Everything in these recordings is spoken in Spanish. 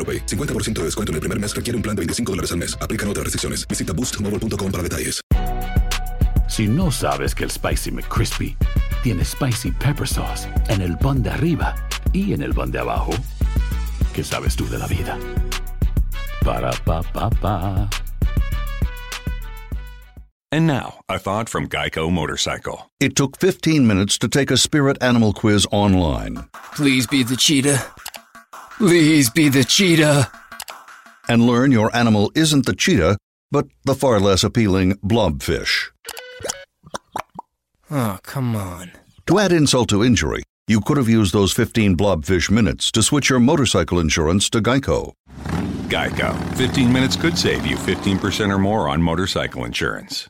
AroPay. 50% de descuento en el primer mes requiere un plan de 25 dólares al mes. Aplican otras restricciones. Visita boostmobile.com para detalles. Si no sabes que el Spicy McCrispy tiene Spicy Pepper Sauce en el pan de arriba y en el pan de abajo, ¿qué sabes tú de la vida? Para, pa, pa, pa. And now, a thought from Geico Motorcycle. It took 15 minutes to take a spirit animal quiz online Please be the cheetah. Please be the cheetah. and learn your animal isn't the cheetah, but the far less appealing blobfish. Oh, come on. To add insult to injury, you could have used those 15 blobfish minutes to switch your motorcycle insurance to Geico. Geico. 15 minutes could save you 15% or more on motorcycle insurance.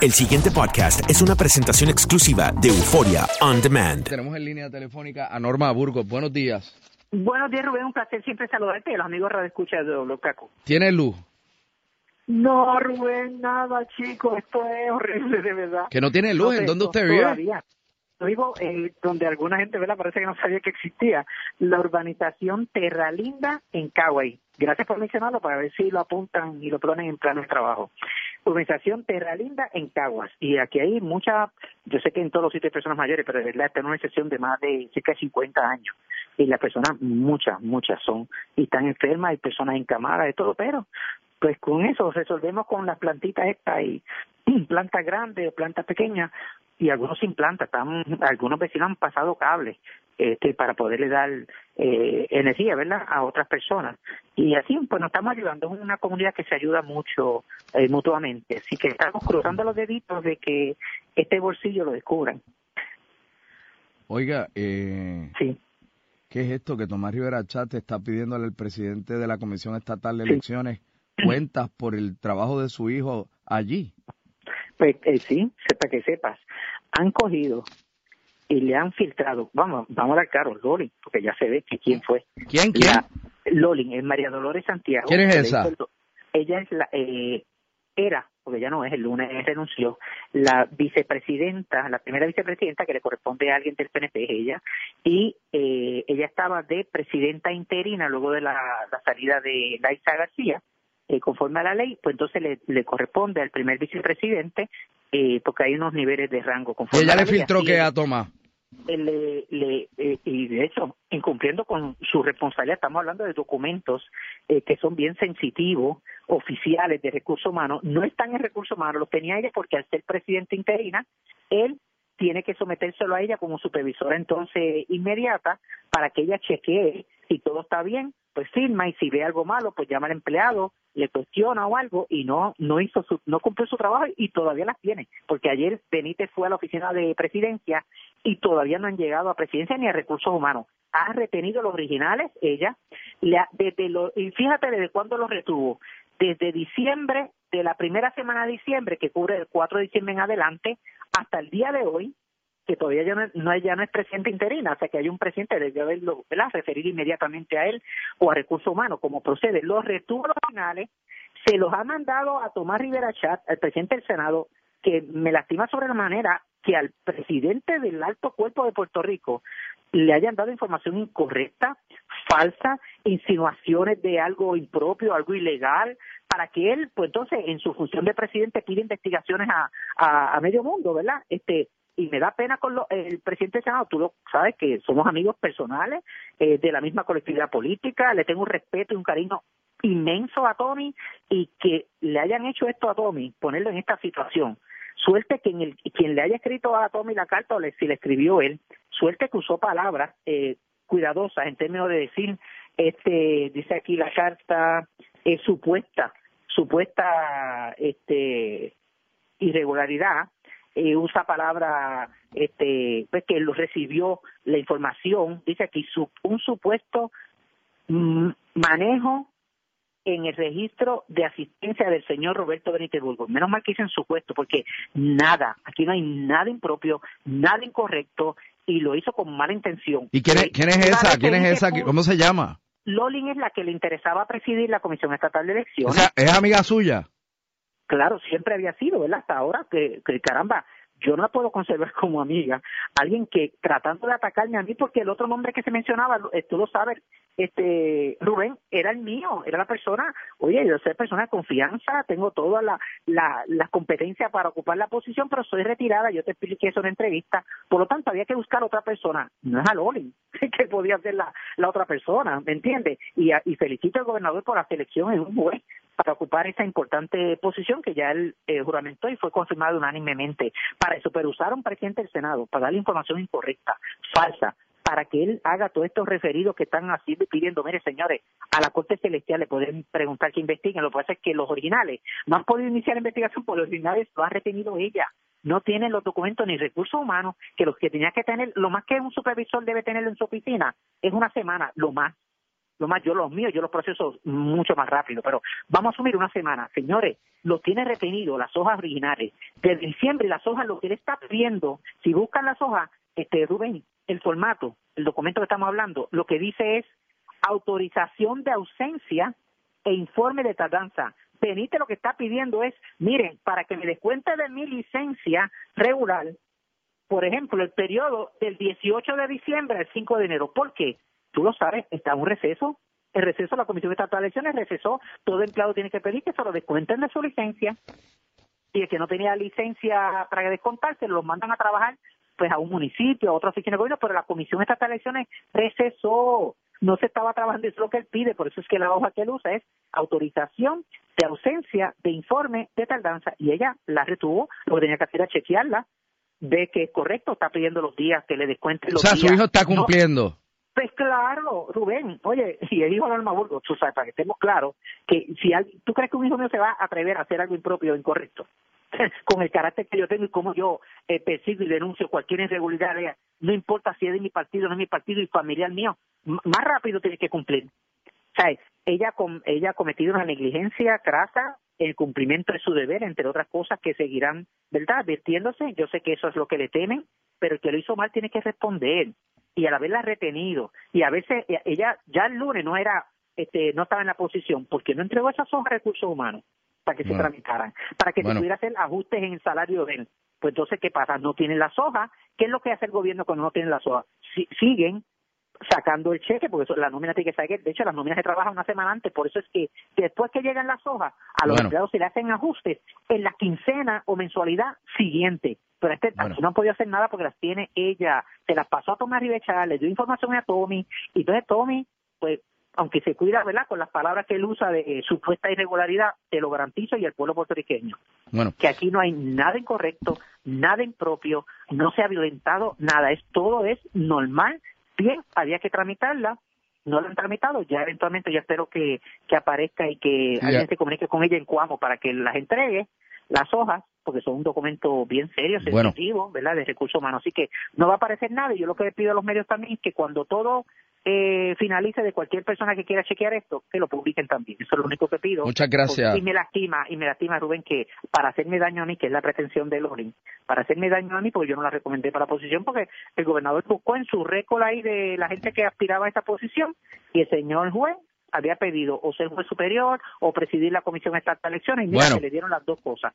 El siguiente podcast es una presentación exclusiva de Euforia On Demand. Tenemos en línea telefónica a Norma Burgos. Buenos días. Buenos días, Rubén. Un placer siempre saludarte y a los amigos Radio Escucha de Doble Caco. ¿Tiene luz? No, Rubén, nada, chico. Esto es horrible, de verdad. ¿Que no tiene luz? ¿En dónde usted vive? Todavía. Yo vivo eh, donde alguna gente ¿verdad? parece que no sabía que existía. La urbanización Terra Linda en Caguay. Gracias por mencionarlo para ver si lo apuntan y lo ponen en plano de trabajo. Urbanización Terra Linda en Caguas. Y aquí hay mucha, yo sé que en todos los sitios hay personas mayores, pero de verdad esta es una excepción de más de cerca de 50 años. Y las personas, muchas, muchas son, y están enfermas, hay personas encamadas, de todo, pero pues con eso resolvemos con las plantitas estas y plantas grandes o plantas pequeñas y algunos sin planta, están, algunos vecinos han pasado cables este, para poderle dar eh, energía, ¿verdad?, a otras personas. Y así, pues nos estamos ayudando, es una comunidad que se ayuda mucho eh, mutuamente, así que estamos cruzando los deditos de que este bolsillo lo descubran. Oiga, eh, Sí. ¿Qué es esto que Tomás Rivera Chat está pidiéndole al presidente de la Comisión Estatal de. Elecciones cuentas por el trabajo de su hijo allí? Pues eh, sí, para que sepas, han cogido y le han filtrado, vamos, vamos a dar claro, Lolin, porque ya se ve que quién fue. ¿Quién, quién? La- Lolin, es María Dolores Santiago. ¿Quién es esa? hizo Ella es la, eh, era, porque ya no es, el lunes renunció, la vicepresidenta, la primera vicepresidenta que le corresponde a alguien del PNP, es ella, y eh, ella estaba de presidenta interina luego de la, la salida de Laisa García, eh, conforme a la ley, pues entonces le, le corresponde al primer vicepresidente, eh, porque hay unos niveles de rango. ¿Y Conforme ella a la le ley, filtró que a Tomás? Le, le, eh, y de hecho, incumpliendo con su responsabilidad, estamos hablando de documentos eh, que son bien sensitivos, oficiales de recursos humanos, no están en recursos humanos, los tenía ella porque al ser presidente interina, él tiene que sometérselo a ella como supervisora entonces inmediata para que ella chequee si todo está bien, pues firma y si ve algo malo, pues llama al empleado, le cuestiona o algo y no no hizo su, no cumplió su trabajo y todavía las tiene, porque ayer Benítez fue a la oficina de presidencia y todavía no han llegado a presidencia ni a recursos humanos. Ha retenido los originales ella, la- desde lo, y fíjate desde cuándo los retuvo, desde diciembre, de la primera semana de diciembre, que cubre el 4 de diciembre en adelante, hasta el día de hoy, que todavía ya no, ya no es presidente interina, sea que hay un presidente, debe haberlo, ¿verdad? referir inmediatamente a él o a recursos humanos, como procede. Los retuvo finales, se los ha mandado a Tomás Rivera Chat, al presidente del Senado, que me lastima sobre la manera que al presidente del alto cuerpo de Puerto Rico le hayan dado información incorrecta, falsa, insinuaciones de algo impropio, algo ilegal, para que él, pues entonces, en su función de presidente, pida investigaciones a, a, medio mundo, ¿verdad? Este, y me da pena con lo, el presidente del Senado, tú lo sabes que somos amigos personales eh, de la misma colectividad política, le tengo un respeto y un cariño inmenso a Tommy y que le hayan hecho esto a Tommy, ponerlo en esta situación. Suerte que quien le haya escrito a Tommy la carta o le, si le escribió él, suerte que usó palabras eh, cuidadosas en términos de decir, este, dice aquí la carta, es supuesta, supuesta este, irregularidad, eh, usa palabra este, pues que lo recibió la información, dice aquí un supuesto mm, manejo en el registro de asistencia del señor Roberto Benítez Burgos. Menos mal que dicen supuesto, porque nada, aquí no hay nada impropio, nada incorrecto, y lo hizo con mala intención. ¿Y quién es, quién es esa? ¿Quién es esa? ¿Cómo se llama? Lolin es la que le interesaba presidir la Comisión Estatal de Elecciones. O sea, ¿es amiga suya? Claro, siempre había sido, ¿verdad? Hasta ahora, que, que caramba, yo no la puedo conservar como amiga, alguien que tratando de atacarme a mí, porque el otro nombre que se mencionaba, eh, tú lo sabes, este Rubén, era el mío, era la persona, oye, yo soy persona de confianza, tengo todas las la, la competencias para ocupar la posición, pero soy retirada, yo te expliqué eso en entrevista, por lo tanto había que buscar otra persona, no es a Loli, que podía ser la, la otra persona, ¿me entiendes? Y, y felicito al gobernador por la selección en un juez para ocupar esa importante posición que ya él eh, juramentó y fue confirmado unánimemente. Para eso, pero usaron presidente del Senado para darle información incorrecta, falsa, para que él haga todos estos referidos que están haciendo y pidiendo, mire señores, a la Corte Celestial le pueden preguntar que investiguen, lo que pasa es que los originales no han podido iniciar la investigación porque los originales lo ha retenido ella, no tienen los documentos ni recursos humanos que los que tenía que tener, lo más que un supervisor debe tener en su oficina es una semana, lo más, lo más, yo los míos, yo los proceso mucho más rápido, pero vamos a asumir una semana. Señores, lo tiene retenido las hojas originales. Desde diciembre las hojas, lo que él está pidiendo, si buscan las hojas, este Rubén, el formato, el documento que estamos hablando, lo que dice es autorización de ausencia e informe de tardanza. Benítez lo que está pidiendo es, miren, para que me descuente de mi licencia regular, por ejemplo, el periodo del 18 de diciembre al 5 de enero. ¿Por qué? Tú lo sabes, está un receso. El receso, la Comisión Estatal de Elecciones recesó, todo empleado tiene que pedir que se lo descuenten de su licencia. Y el que no tenía licencia para descontarse, lo mandan a trabajar pues a un municipio, a otra oficina de gobierno, pero la Comisión Estatal de Elecciones recesó, no se estaba trabajando, es lo que él pide, por eso es que la hoja que él usa es autorización de ausencia de informe de tardanza, y ella la retuvo, lo que tenía que hacer era chequearla, ve que es correcto, está pidiendo los días que le descuente los días. O sea, su hijo está cumpliendo. Pues claro, Rubén, oye, si el hijo de Alma Burgos, tú sabes, para que estemos claros, que si tú crees que un hijo mío se va a atrever a hacer algo impropio o incorrecto, con el carácter que yo tengo y cómo yo eh, persigo y denuncio cualquier irregularidad, no importa si es de mi partido o no es mi partido y familiar mío, más rápido tiene que cumplir. O sea, ella, ella ha cometido una negligencia crasa el cumplimiento de su deber, entre otras cosas que seguirán, ¿verdad?, advirtiéndose. Yo sé que eso es lo que le temen, pero el que lo hizo mal tiene que responder y al haberla retenido y a veces e, ella ya el lunes no era este no estaba en la posición porque no entregó esas hojas de recursos humanos para que se tramitaran, para que se pudiera hacer ajustes en el salario de él. Pues entonces, ¿qué pasa? No tienen las hojas. ¿Qué es lo que hace el gobierno cuando no tienen las hojas? siguen sacando el cheque, porque eso, la nómina tiene que salir. De hecho, las nóminas se trabajan una semana antes. Por eso es que después que llegan las hojas, a los empleados se le hacen ajustes en la quincena o mensualidad siguiente. Pero este no han podido hacer nada porque las tiene ella. Se las pasó a Tomás Rivechar, le dio información a Tommy. Y entonces Tommy, pues, aunque se cuida, ¿verdad?, con las palabras que él usa de eh, supuesta irregularidad, te lo garantizo, y el pueblo puertorriqueño. Bueno. Que aquí no hay nada incorrecto, nada impropio, no se ha violentado nada. Es Todo es normal. Bien, había que tramitarla no lo han tramitado, ya eventualmente ya espero que, que aparezca y que alguien se comunique con ella en Cuamo para que las entregue las hojas, porque son un documento bien serio, sensitivo, ¿verdad?, de recursos humanos. Así que no va a aparecer nada. Y yo lo que le pido a los medios también es que cuando todo eh, finalice de cualquier persona que quiera chequear esto, que lo publiquen también. Eso es lo único que pido. Muchas gracias. Y me lastima, y me lastima, Rubén, que para hacerme daño a mí, que es la pretensión de Loring, para hacerme daño a mí, porque yo no la recomendé para la posición, porque el gobernador buscó en su récord ahí de la gente que aspiraba a esta posición, y el señor juez había pedido o ser juez superior o presidir la Comisión Estatal de Elecciones y mira que le dieron las dos cosas.